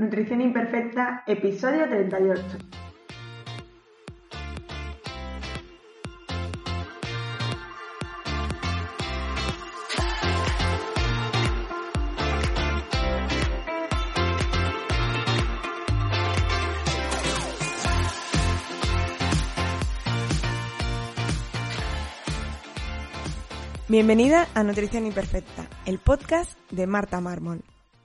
Nutrición Imperfecta, episodio 38. Bienvenida a Nutrición Imperfecta, el podcast de Marta Mármol.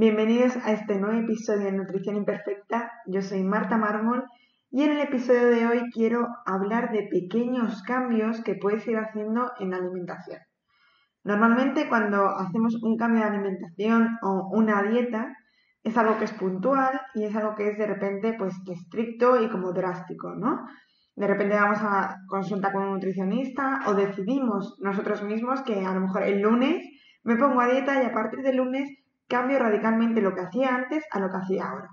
Bienvenidos a este nuevo episodio de Nutrición Imperfecta. Yo soy Marta Mármol y en el episodio de hoy quiero hablar de pequeños cambios que puedes ir haciendo en la alimentación. Normalmente cuando hacemos un cambio de alimentación o una dieta es algo que es puntual y es algo que es de repente pues estricto y como drástico, ¿no? De repente vamos a consulta con un nutricionista o decidimos nosotros mismos que a lo mejor el lunes me pongo a dieta y a partir del lunes cambio radicalmente lo que hacía antes a lo que hacía ahora.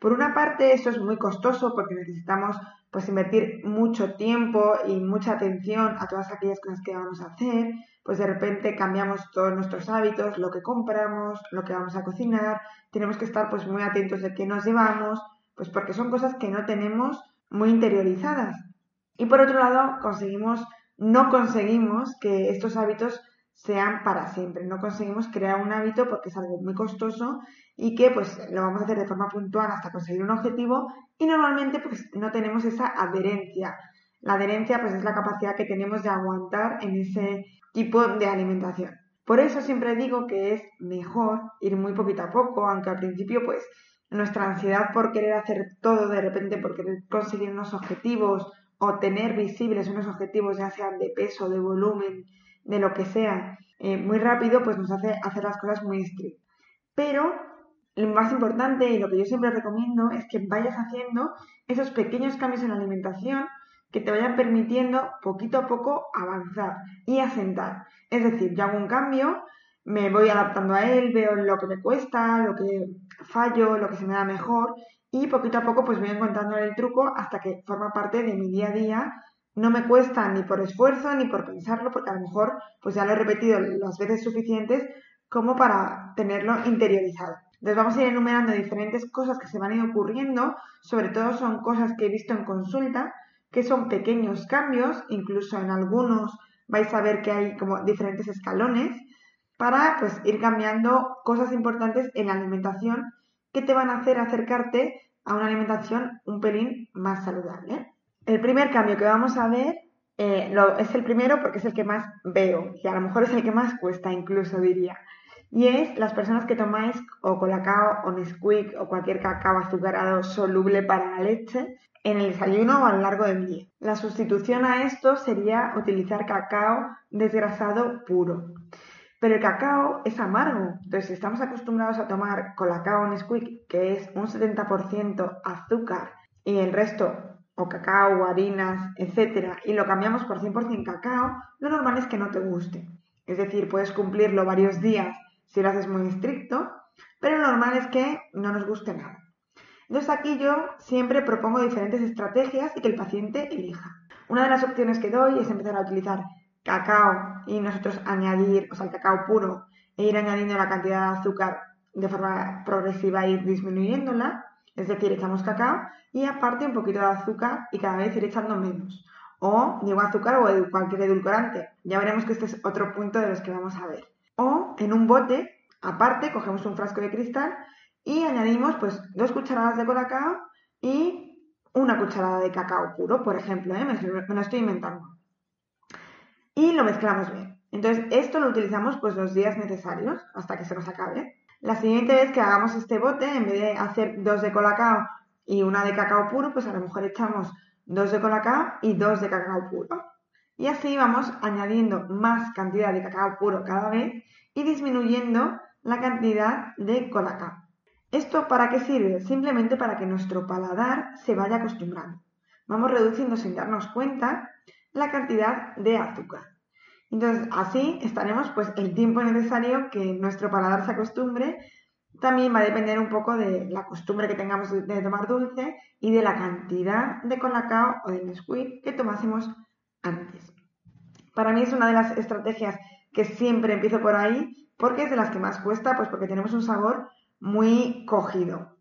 Por una parte, eso es muy costoso porque necesitamos pues invertir mucho tiempo y mucha atención a todas aquellas cosas que vamos a hacer, pues de repente cambiamos todos nuestros hábitos, lo que compramos, lo que vamos a cocinar, tenemos que estar pues muy atentos de qué nos llevamos, pues porque son cosas que no tenemos muy interiorizadas. Y por otro lado, conseguimos, no conseguimos que estos hábitos sean para siempre. No conseguimos crear un hábito porque es algo muy costoso y que pues lo vamos a hacer de forma puntual hasta conseguir un objetivo y normalmente pues no tenemos esa adherencia. La adherencia pues es la capacidad que tenemos de aguantar en ese tipo de alimentación. Por eso siempre digo que es mejor ir muy poquito a poco, aunque al principio pues nuestra ansiedad por querer hacer todo de repente, por querer conseguir unos objetivos o tener visibles unos objetivos ya sean de peso, de volumen, de lo que sea eh, muy rápido, pues nos hace hacer las cosas muy estrictas. Pero lo más importante y lo que yo siempre recomiendo es que vayas haciendo esos pequeños cambios en la alimentación que te vayan permitiendo poquito a poco avanzar y asentar. Es decir, yo hago un cambio, me voy adaptando a él, veo lo que me cuesta, lo que fallo, lo que se me da mejor y poquito a poco pues voy encontrando el truco hasta que forma parte de mi día a día no me cuesta ni por esfuerzo ni por pensarlo, porque a lo mejor pues ya lo he repetido las veces suficientes como para tenerlo interiorizado. Entonces vamos a ir enumerando diferentes cosas que se van a ir ocurriendo, sobre todo son cosas que he visto en consulta, que son pequeños cambios, incluso en algunos vais a ver que hay como diferentes escalones, para pues ir cambiando cosas importantes en la alimentación que te van a hacer acercarte a una alimentación un pelín más saludable. El primer cambio que vamos a ver eh, es el primero porque es el que más veo y a lo mejor es el que más cuesta incluso diría. Y es las personas que tomáis o colacao o Nesquik o cualquier cacao azucarado soluble para la leche en el desayuno o a lo largo del día. La sustitución a esto sería utilizar cacao desgrasado puro. Pero el cacao es amargo, entonces si estamos acostumbrados a tomar colacao Nesquik, que es un 70% azúcar y el resto o cacao, harinas, etcétera, y lo cambiamos por 100% cacao, lo normal es que no te guste. Es decir, puedes cumplirlo varios días si lo haces muy estricto, pero lo normal es que no nos guste nada. Entonces aquí yo siempre propongo diferentes estrategias y que el paciente elija. Una de las opciones que doy es empezar a utilizar cacao y nosotros añadir, o sea, el cacao puro e ir añadiendo la cantidad de azúcar de forma progresiva e ir disminuyéndola. Es decir, echamos cacao y aparte un poquito de azúcar y cada vez ir echando menos. O digo azúcar o cualquier edulcorante. Ya veremos que este es otro punto de los que vamos a ver. O en un bote, aparte, cogemos un frasco de cristal y añadimos pues dos cucharadas de colacao y una cucharada de cacao puro, por ejemplo, ¿eh? me, lo estoy inventando. Y lo mezclamos bien. Entonces, esto lo utilizamos pues los días necesarios hasta que se nos acabe. La siguiente vez que hagamos este bote, en vez de hacer dos de colacao y una de cacao puro, pues a lo mejor echamos dos de colacao y dos de cacao puro. Y así vamos añadiendo más cantidad de cacao puro cada vez y disminuyendo la cantidad de colacao. ¿Esto para qué sirve? Simplemente para que nuestro paladar se vaya acostumbrando. Vamos reduciendo sin darnos cuenta la cantidad de azúcar. Entonces, así estaremos pues el tiempo necesario que nuestro paladar se acostumbre. También va a depender un poco de la costumbre que tengamos de tomar dulce y de la cantidad de colacao o de Nesquik que tomásemos antes. Para mí es una de las estrategias que siempre empiezo por ahí porque es de las que más cuesta, pues porque tenemos un sabor muy cogido.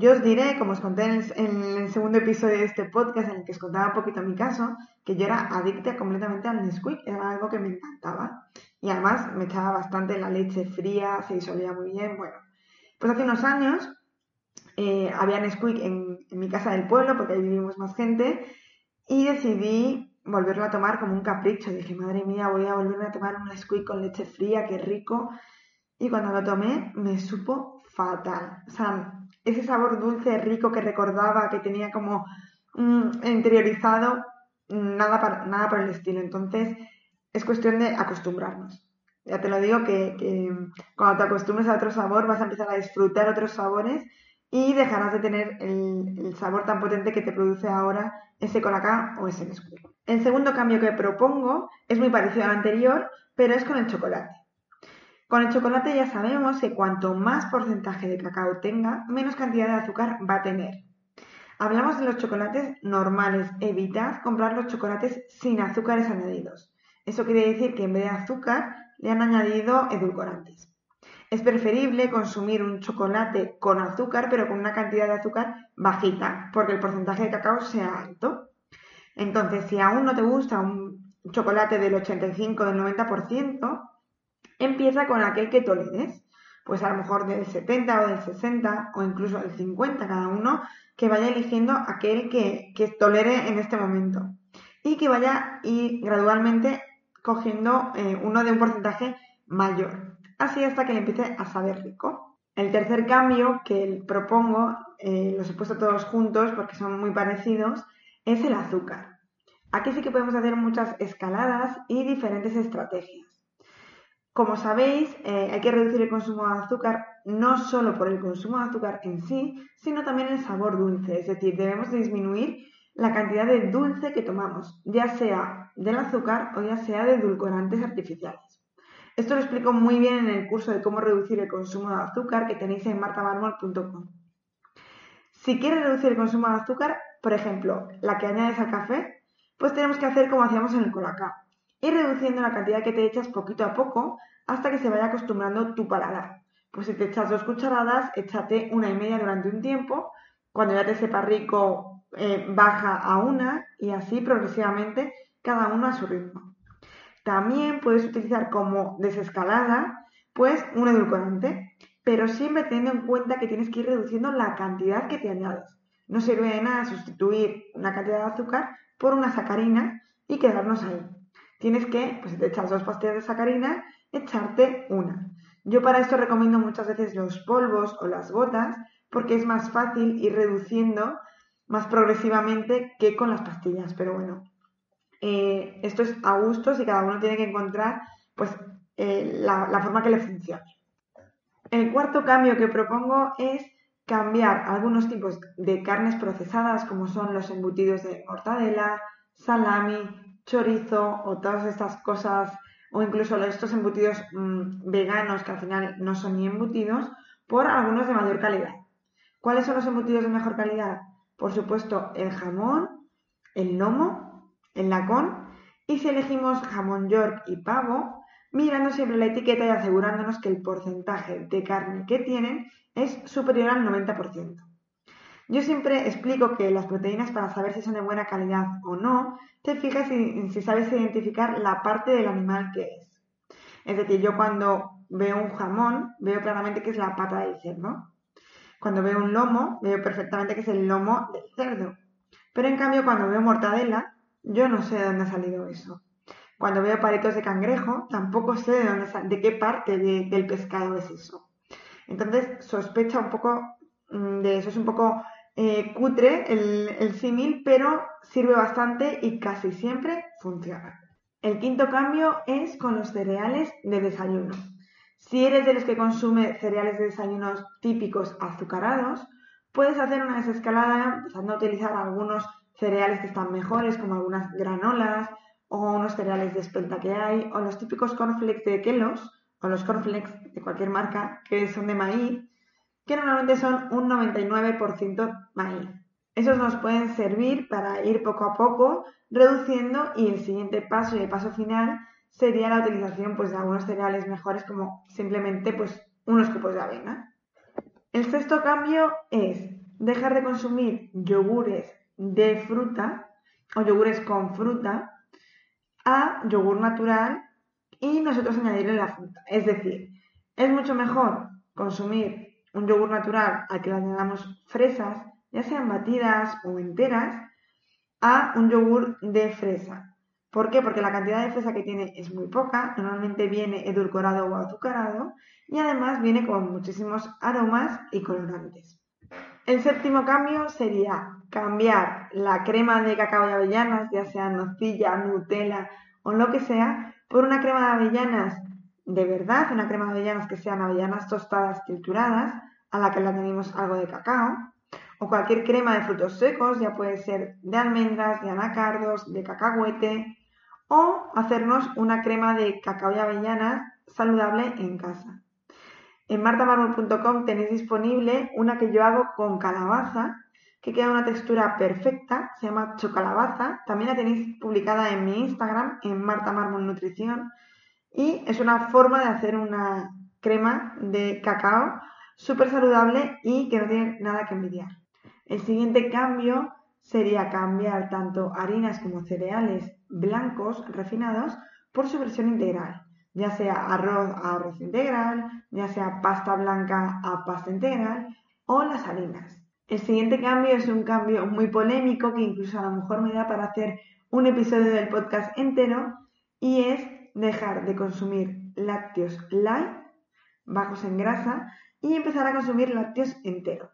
Yo os diré, como os conté en el, segundo episodio de este podcast, en el que os contaba un poquito mi caso, que yo era adicta completamente al Nesquik, era algo que me encantaba. Y además me echaba bastante la leche fría, se disolvía muy bien. Bueno, pues hace unos años eh, había Nesquik en, en mi casa del pueblo, porque ahí vivimos más gente, y decidí volverlo a tomar como un capricho. Dije, madre mía, voy a volverme a tomar un Nesquik con leche fría, qué rico. Y cuando lo tomé, me supo fatal. O sea, ese sabor dulce, rico que recordaba, que tenía como mm, interiorizado, nada, nada por el estilo. Entonces, es cuestión de acostumbrarnos. Ya te lo digo que, cuando te acostumbres a otro sabor vas a empezar a disfrutar otros sabores y dejarás de tener el, sabor tan potente que te produce ahora ese colacao o ese Nesquik. El segundo cambio que propongo es muy parecido al anterior, pero es con el chocolate. Con el chocolate ya sabemos que cuanto más porcentaje de cacao tenga, menos cantidad de azúcar va a tener. Hablamos de los chocolates normales. Evitad comprar los chocolates sin azúcares añadidos. Eso quiere decir que en vez de azúcar le han añadido edulcorantes. Es preferible consumir un chocolate con azúcar, pero con una cantidad de azúcar bajita, porque el porcentaje de cacao sea alto. Entonces, si aún no te gusta un chocolate del 85 del 90%, empieza con aquel que toleres. Pues a lo mejor del 70 o del 60 o incluso del 50 cada uno, que vaya eligiendo aquel que, tolere en este momento. Y que vaya y gradualmente cogiendo eh, uno de un porcentaje mayor. Así hasta que le empiece a saber rico. El tercer cambio que propongo, eh, los he puesto todos juntos porque son muy parecidos, es el azúcar. Aquí sí que podemos hacer muchas escaladas y diferentes estrategias. Como sabéis, eh, hay que reducir el consumo de azúcar no solo por el consumo de azúcar en sí, sino también el sabor dulce. Es decir, debemos disminuir la cantidad de dulce que tomamos, ya sea del azúcar o ya sea de edulcorantes artificiales. Esto lo explico muy bien en el curso de cómo reducir el consumo de azúcar que tenéis en martabarmol.com. Si quieres reducir el consumo de azúcar, por ejemplo, la que añades al café, pues tenemos que hacer como hacíamos en el colacao y reduciendo la cantidad que te echas poquito a poco hasta que se vaya acostumbrando tu paladar. Pues si te echas dos cucharadas, échate una y media durante un tiempo. Cuando ya te sepa rico, eh, baja a una y así progresivamente cada uno a su ritmo. También puedes utilizar como desescalada, pues un edulcorante, pero siempre teniendo en cuenta que tienes que ir reduciendo la cantidad que te añades. No sirve de nada sustituir una cantidad de azúcar por una sacarina y quedarnos ahí tienes que, pues te echas dos pastillas de sacarina, echarte una. Yo para esto recomiendo muchas veces los polvos o las gotas porque es más fácil ir reduciendo más progresivamente que con las pastillas. Pero bueno, eh, esto es a gustos y cada uno tiene que encontrar pues eh, la, la forma que le funcione. El cuarto cambio que propongo es cambiar algunos tipos de carnes procesadas como son los embutidos de mortadela, salami, chorizo o todas estas cosas, o incluso estos embutidos mm, veganos que al final no son ni embutidos, por algunos de mayor calidad. ¿Cuáles son los embutidos de mejor calidad? Por supuesto, el jamón, el lomo, el lacón y si elegimos jamón york y pavo, mirando siempre la etiqueta y asegurándonos que el porcentaje de carne que tienen es superior al 90%. Yo siempre explico que las proteínas para saber si son de buena calidad o no, te fijas si, si sabes identificar la parte del animal que es. Es decir, yo cuando veo un jamón, veo claramente que es la pata del cerdo. Cuando veo un lomo, veo perfectamente que es el lomo del cerdo. Pero en cambio, cuando veo mortadela, yo no sé de dónde ha salido eso. Cuando veo palitos de cangrejo, tampoco sé de, dónde, de qué parte del pescado es eso. Entonces, sospecha un poco mm, de eso. Es un poco eh, cutre el, símil, pero sirve bastante y casi siempre funciona. El quinto cambio es con los cereales de desayuno. Si eres de los que consume cereales de desayunos típicos azucarados, puedes hacer una desescalada empezando a utilizar algunos cereales que están mejores, como algunas granolas o unos cereales de espelta que hay, o los típicos cornflakes de Kellogg's, o los cornflakes de cualquier marca que son de maíz, que normalmente son un 99% maíz. Esos nos pueden servir para ir poco a poco reduciendo y el siguiente paso y el paso final sería la utilización pues, de algunos cereales mejores como simplemente pues, unos cupos de avena. El sexto cambio es dejar de consumir yogures de fruta o yogures con fruta a yogur natural y nosotros añadirle la fruta. Es decir, es mucho mejor consumir un yogur natural al que le añadamos fresas, ya sean batidas o enteras, a un yogur de fresa. ¿Por qué? Porque la cantidad de fresa que tiene es muy poca, normalmente viene edulcorado o azucarado y además viene con muchísimos aromas y colorantes. El séptimo cambio sería cambiar la crema de cacao y avellanas, ya sea nocilla, Nutella o lo que sea, por una crema de avellanas de verdad, una crema de avellanas que sean avellanas tostadas trituradas, a la que le añadimos algo de cacao, o cualquier crema de frutos secos, ya puede ser de almendras, de anacardos, de cacahuete, o hacernos una crema de cacao y avellanas saludable en casa. En martamarmol.com tenéis disponible una que yo hago con calabaza, que queda una textura perfecta, se llama chocalabaza. También la tenéis publicada en mi Instagram, en Marta Nutrición, y es una forma de hacer una crema de cacao súper saludable y que no tiene nada que envidiar. El siguiente cambio sería cambiar tanto harinas como cereales blancos refinados por su versión integral, ya sea arroz a arroz integral, ya sea pasta blanca a pasta integral o las harinas. El siguiente cambio es un cambio muy polémico que incluso a lo mejor me da para hacer un episodio del podcast entero y es dejar de consumir lácteos light, bajos en grasa, y empezar a consumir lácteos enteros.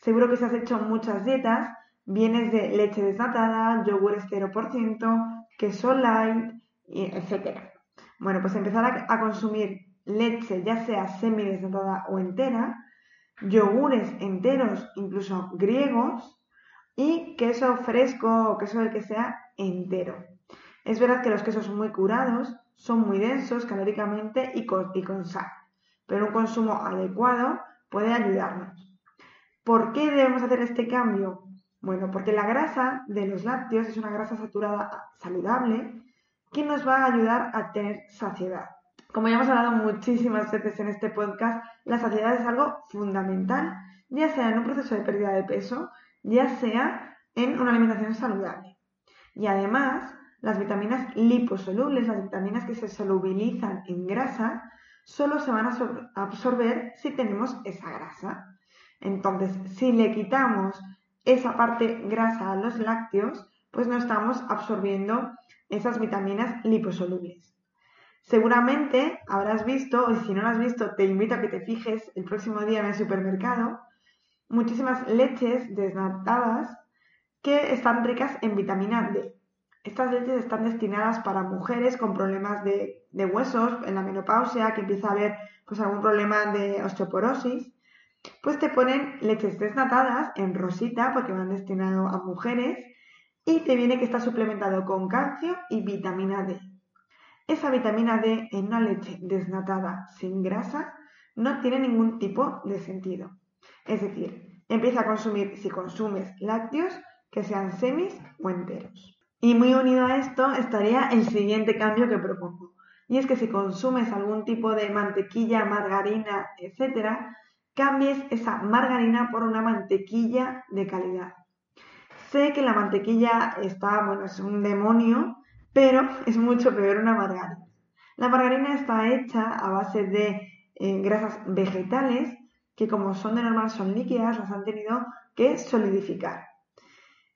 Seguro que si has hecho muchas dietas, vienes de leche desnatada, yogur 0%, queso light, etc. Bueno, pues empezar a, consumir leche, ya sea semidesnatada o entera, yogures enteros, incluso griegos, y queso fresco o queso del que sea entero. Es verdad que los quesos muy curados son muy densos calóricamente y con, y con sal, pero un consumo adecuado puede ayudarnos. ¿Por qué debemos hacer este cambio? Bueno, porque la grasa de los lácteos es una grasa saturada saludable que nos va a ayudar a tener saciedad. Como ya hemos hablado muchísimas veces en este podcast, la saciedad es algo fundamental, ya sea en un proceso de pérdida de peso, ya sea en una alimentación saludable. Y además, las vitaminas liposolubles, las vitaminas que se solubilizan en grasa, solo se van a absorber si tenemos esa grasa. Entonces, si le quitamos esa parte grasa a los lácteos, pues no estamos absorbiendo esas vitaminas liposolubles. Seguramente habrás visto, o si no lo has visto, te invito a que te fijes el próximo día en el supermercado, muchísimas leches desnatadas que están ricas en vitamina D. Estas leches están destinadas para mujeres con problemas de, huesos, en la menopausia, que empieza a haber pues, algún problema de osteoporosis. Pues te ponen leches desnatadas en rosita porque van destinadas a mujeres y te viene que está suplementado con calcio y vitamina D. Esa vitamina D en una leche desnatada sin grasa no tiene ningún tipo de sentido. Es decir, empieza a consumir, si consumes lácteos, que sean semis o enteros. Y muy unido a esto estaría el siguiente cambio que propongo. Y es que si consumes algún tipo de mantequilla, margarina, etcétera, cambies esa margarina por una mantequilla de calidad. Sé que la mantequilla está, bueno, es un demonio, pero es mucho peor una margarina. La margarina está hecha a base de eh, grasas vegetales que como son de normal son líquidas, las han tenido que solidificar.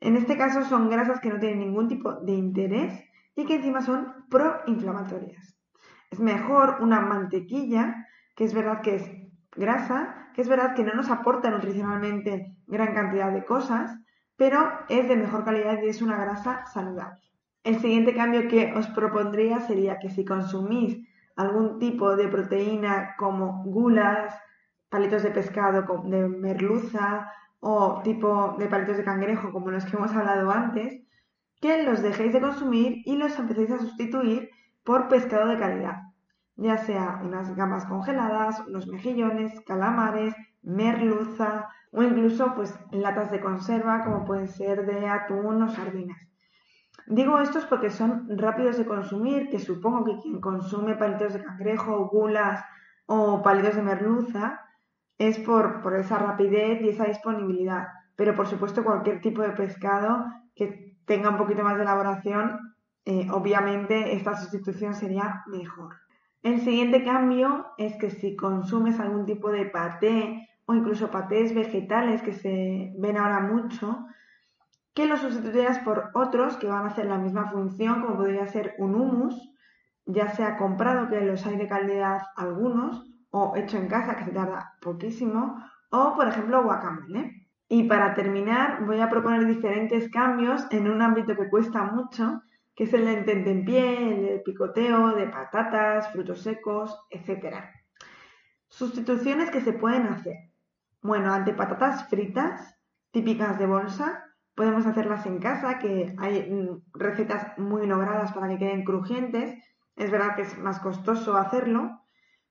En este caso son grasas que no tienen ningún tipo de interés y que encima son proinflamatorias. Es mejor una mantequilla, que es verdad que es grasa, que es verdad que no nos aporta nutricionalmente gran cantidad de cosas, pero es de mejor calidad y es una grasa saludable. El siguiente cambio que os propondría sería que si consumís algún tipo de proteína como gulas, palitos de pescado de merluza o tipo de palitos de cangrejo como los que hemos hablado antes, que los dejéis de consumir y los empecéis a sustituir por pescado de calidad, ya sea unas gambas congeladas, unos mejillones, calamares, merluza o incluso pues latas de conserva como pueden ser de atún o sardinas. Digo estos porque son rápidos de consumir, que supongo que quien consume palitos de cangrejo, gulas o palitos de merluza es por, esa rapidez y esa disponibilidad. Pero por supuesto cualquier tipo de pescado que tenga un poquito más de elaboración, eh, obviamente esta sustitución sería mejor. El siguiente cambio es que si consumes algún tipo de paté o incluso patés vegetales que se ven ahora mucho, que los sustituyeras por otros que van a hacer la misma función, como podría ser un humus, ya sea comprado, que los hay de calidad algunos, o hecho en casa, que se tarda poquísimo, o por ejemplo guacamole. Y para terminar, voy a proponer diferentes cambios en un ámbito que cuesta mucho, que es el del pie, el picoteo de patatas, frutos secos, etc. Sustituciones que se pueden hacer. Bueno, ante patatas fritas, típicas de bolsa, Podemos hacerlas en casa, que hay mm, recetas muy logradas para que queden crujientes. Es verdad que es más costoso hacerlo,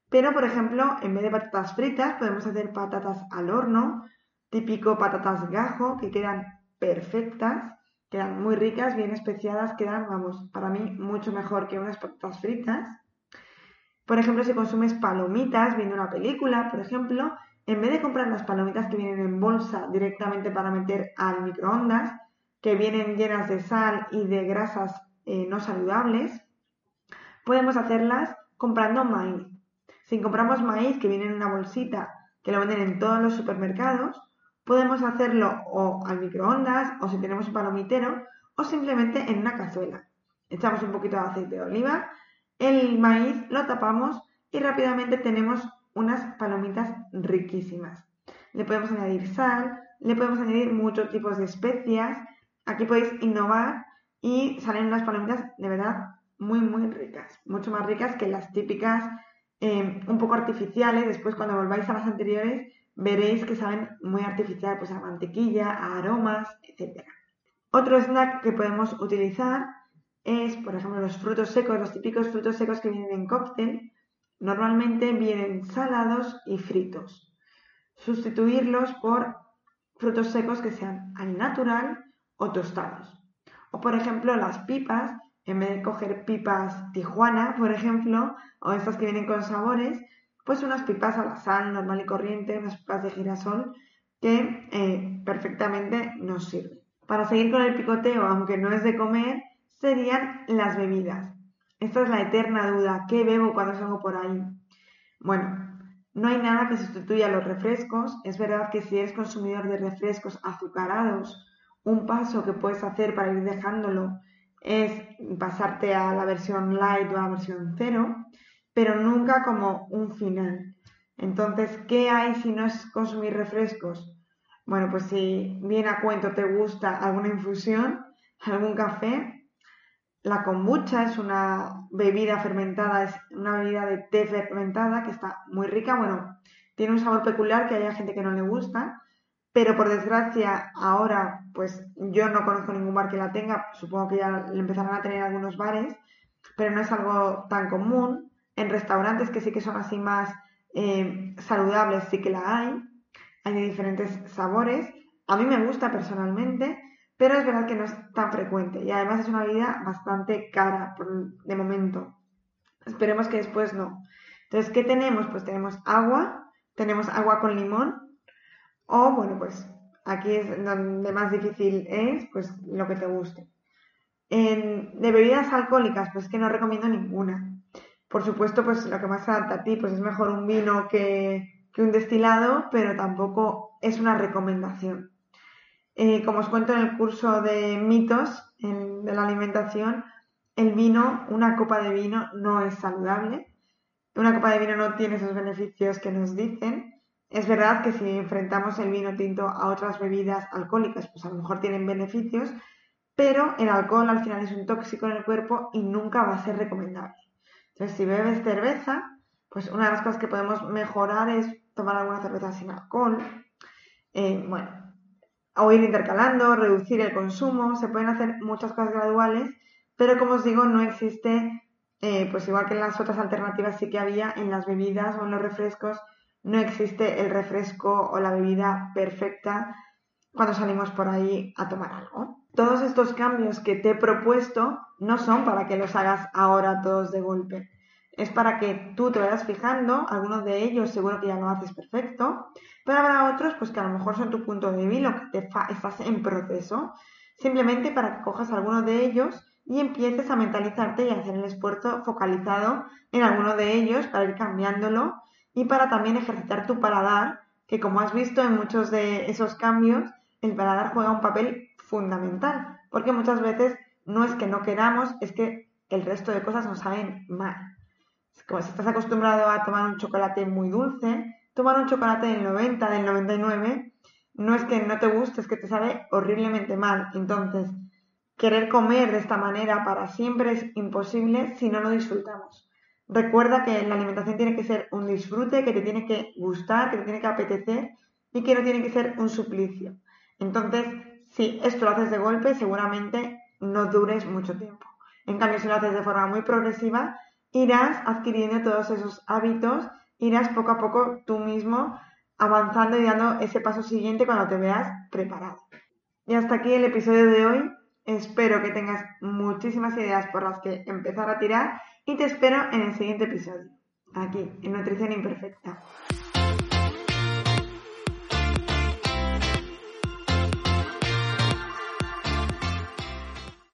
pero por ejemplo, en vez de patatas fritas, podemos hacer patatas al horno, típico patatas gajo, que quedan perfectas, quedan muy ricas, bien especiadas, quedan, vamos, para mí mucho mejor que unas patatas fritas. Por ejemplo, si consumes palomitas viendo una película, por ejemplo, en vez de comprar las palomitas que vienen en bolsa directamente para meter al microondas, que vienen llenas de sal y de grasas eh, no saludables, podemos hacerlas comprando maíz. Si compramos maíz que viene en una bolsita que lo venden en todos los supermercados, podemos hacerlo o al microondas o si tenemos un palomitero o simplemente en una cazuela. Echamos un poquito de aceite de oliva, el maíz lo tapamos y rápidamente tenemos unas palomitas riquísimas. Le podemos añadir sal, le podemos añadir muchos tipos de especias. Aquí podéis innovar y salen unas palomitas de verdad muy, muy ricas. Mucho más ricas que las típicas eh, un poco artificiales. Después cuando volváis a las anteriores veréis que saben muy artificial, pues a mantequilla, a aromas, etc. Otro snack que podemos utilizar es, por ejemplo, los frutos secos, los típicos frutos secos que vienen en cóctel, Normalmente vienen salados y fritos. Sustituirlos por frutos secos que sean al natural o tostados. O por ejemplo las pipas, en vez de coger pipas Tijuana, por ejemplo, o estas que vienen con sabores, pues unas pipas a la sal normal y corriente, unas pipas de girasol que eh, perfectamente nos sirven. Para seguir con el picoteo, aunque no es de comer, serían las bebidas. Esta es la eterna duda. ¿Qué bebo cuando salgo por ahí? Bueno, no hay nada que sustituya a los refrescos. Es verdad que si eres consumidor de refrescos azucarados, un paso que puedes hacer para ir dejándolo es pasarte a la versión light o a la versión cero, pero nunca como un final. Entonces, ¿qué hay si no es consumir refrescos? Bueno, pues si bien a cuento te gusta alguna infusión, algún café, la kombucha es una bebida fermentada, es una bebida de té fermentada que está muy rica. Bueno, tiene un sabor peculiar que hay gente que no le gusta, pero por desgracia ahora pues yo no conozco ningún bar que la tenga, supongo que ya le empezarán a tener algunos bares, pero no es algo tan común. En restaurantes que sí que son así más eh, saludables sí que la hay, hay de diferentes sabores. A mí me gusta personalmente, pero es verdad que no es tan frecuente y además es una bebida bastante cara de momento. Esperemos que después no. Entonces, ¿qué tenemos? Pues tenemos agua, tenemos agua con limón o, bueno, pues aquí es donde más difícil es, pues lo que te guste. En, de bebidas alcohólicas, pues que no recomiendo ninguna. Por supuesto, pues lo que más se adapta a ti, pues es mejor un vino que, que un destilado, pero tampoco es una recomendación. Eh, como os cuento en el curso de mitos de la alimentación, el vino, una copa de vino no es saludable. Una copa de vino no tiene esos beneficios que nos dicen. Es verdad que si enfrentamos el vino tinto a otras bebidas alcohólicas, pues a lo mejor tienen beneficios, pero el alcohol al final es un tóxico en el cuerpo y nunca va a ser recomendable. Entonces, si bebes cerveza, pues una de las cosas que podemos mejorar es tomar alguna cerveza sin alcohol. Eh, bueno, o ir intercalando, reducir el consumo, se pueden hacer muchas cosas graduales, pero como os digo, no existe, eh, pues igual que en las otras alternativas sí que había, en las bebidas o en los refrescos, no existe el refresco o la bebida perfecta cuando salimos por ahí a tomar algo. Todos estos cambios que te he propuesto no son para que los hagas ahora todos de golpe. Es para que tú te vayas fijando, algunos de ellos seguro que ya lo haces perfecto, pero habrá otros pues que a lo mejor son tu punto débil o que te estás en proceso, simplemente para que cojas alguno de ellos y empieces a mentalizarte y a hacer el esfuerzo focalizado en alguno de ellos para ir cambiándolo y para también ejercitar tu paladar, que como has visto en muchos de esos cambios, el paladar juega un papel fundamental, porque muchas veces no es que no queramos, es que el resto de cosas nos saben mal. Como si estás acostumbrado a tomar un chocolate muy dulce, tomar un chocolate del 90, del 99, no es que no te guste, es que te sabe horriblemente mal. Entonces, querer comer de esta manera para siempre es imposible si no lo disfrutamos. Recuerda que la alimentación tiene que ser un disfrute, que te tiene que gustar, que te tiene que apetecer y que no tiene que ser un suplicio. Entonces, si esto lo haces de golpe, seguramente no dures mucho tiempo. En cambio, si lo haces de forma muy progresiva, irás adquiriendo todos esos hábitos irás poco a poco tú mismo avanzando y dando ese paso siguiente cuando te veas preparado. Y hasta aquí el episodio de hoy. Espero que tengas muchísimas ideas por las que empezar a tirar y te espero en el siguiente episodio, aquí, en Nutrición Imperfecta.